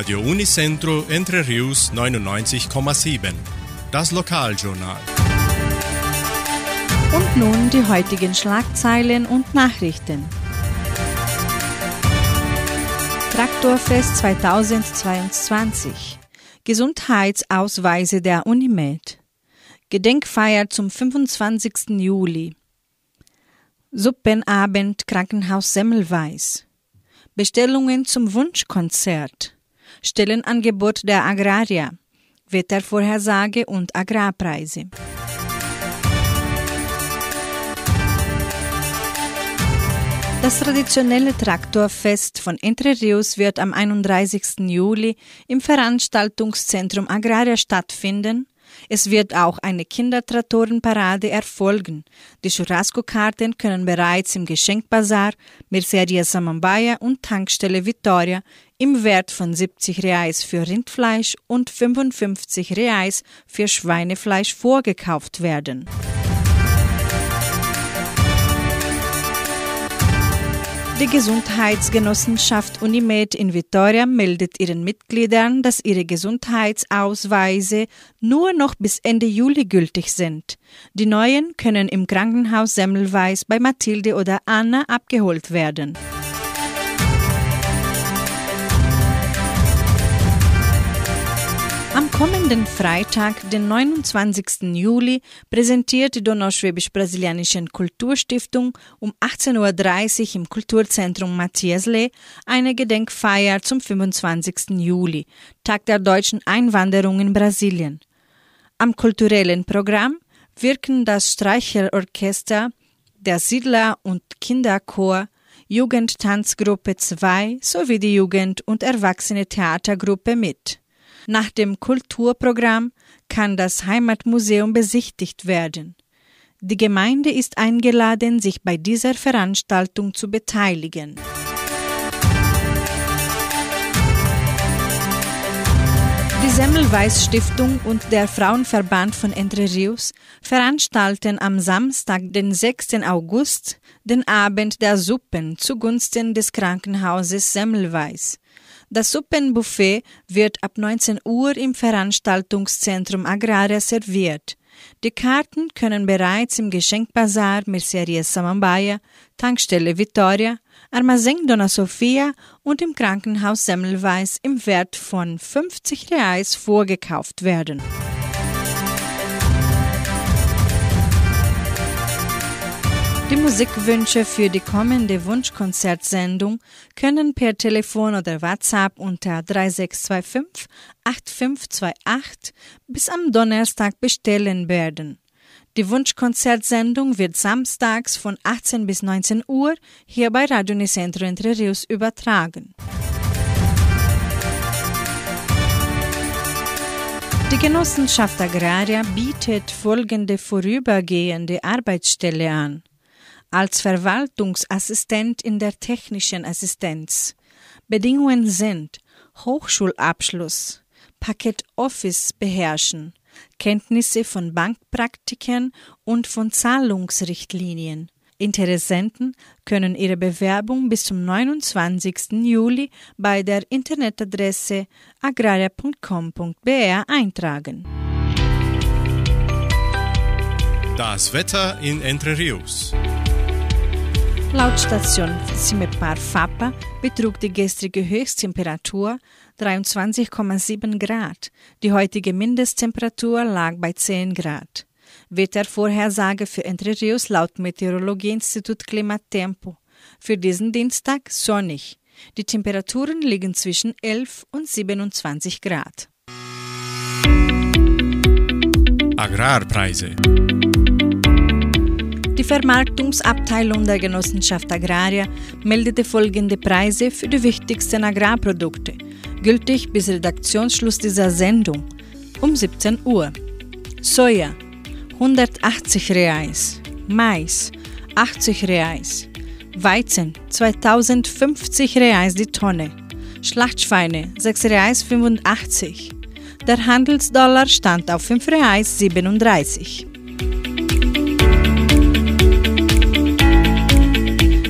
Radio Unicentro Entre Rius 99,7. Das Lokaljournal. Und nun die heutigen Schlagzeilen und Nachrichten. Traktorfest 2022. Gesundheitsausweise der Unimed. Gedenkfeier zum 25. Juli. Suppenabend Krankenhaus Semmelweis. Bestellungen zum Wunschkonzert. Stellenangebot der Agraria. Wettervorhersage und Agrarpreise. Das traditionelle Traktorfest von Entre Rios wird am 31. Juli im Veranstaltungszentrum Agraria stattfinden. Es wird auch eine Kindertraktorenparade erfolgen. Die Churrasco-Karten können bereits im Geschenkbazar, Merceria Samambaya und Tankstelle Vittoria im Wert von 70 Reais für Rindfleisch und 55 Reais für Schweinefleisch vorgekauft werden. Die Gesundheitsgenossenschaft Unimed in Vitoria meldet ihren Mitgliedern, dass ihre Gesundheitsausweise nur noch bis Ende Juli gültig sind. Die neuen können im Krankenhaus Semmelweis bei Mathilde oder Anna abgeholt werden. Am kommenden Freitag, den 29. Juli, präsentiert die Donauschwäbisch-Brasilianischen Kulturstiftung um 18.30 Uhr im Kulturzentrum Matthias Lee eine Gedenkfeier zum 25. Juli, Tag der deutschen Einwanderung in Brasilien. Am kulturellen Programm wirken das Streicherorchester, der Siedler- und Kinderchor, Jugendtanzgruppe 2 sowie die Jugend- und Erwachsene Theatergruppe mit. Nach dem Kulturprogramm kann das Heimatmuseum besichtigt werden. Die Gemeinde ist eingeladen, sich bei dieser Veranstaltung zu beteiligen. Die Semmelweis Stiftung und der Frauenverband von Entre Rios veranstalten am Samstag, den 6. August, den Abend der Suppen zugunsten des Krankenhauses Semmelweis. Das Suppenbuffet wird ab 19 Uhr im Veranstaltungszentrum Agraria serviert. Die Karten können bereits im Geschenkbazar Merceria Samambaya, Tankstelle Vittoria, Armazém Dona Sofia und im Krankenhaus Semmelweis im Wert von 50 Reais vorgekauft werden. Die Musikwünsche für die kommende Wunschkonzertsendung können per Telefon oder WhatsApp unter 3625 8528 bis am Donnerstag bestellen werden. Die Wunschkonzertsendung wird samstags von 18 bis 19 Uhr hier bei Radio Nicentro Entre Rios übertragen. Die Genossenschaft Agraria bietet folgende vorübergehende Arbeitsstelle an als Verwaltungsassistent in der technischen Assistenz. Bedingungen sind Hochschulabschluss, Paket Office beherrschen, Kenntnisse von Bankpraktiken und von Zahlungsrichtlinien. Interessenten können ihre Bewerbung bis zum 29. Juli bei der Internetadresse agraria.com.br eintragen. Das Wetter in Entre Rios. Laut Station Simepar Fapa betrug die gestrige Höchsttemperatur 23,7 Grad. Die heutige Mindesttemperatur lag bei 10 Grad. Wettervorhersage für Entre Rios laut Meteorologieinstitut Klimatempo. Für diesen Dienstag sonnig. Die Temperaturen liegen zwischen 11 und 27 Grad. Agrarpreise. Die Vermarktungsabteilung der Genossenschaft Agraria meldete folgende Preise für die wichtigsten Agrarprodukte, gültig bis Redaktionsschluss dieser Sendung um 17 Uhr. Soja 180 Reais, Mais 80 Reais, Weizen 2050 Reais die Tonne, Schlachtschweine 6 Reais 85. Der Handelsdollar stand auf 5 Reais 37.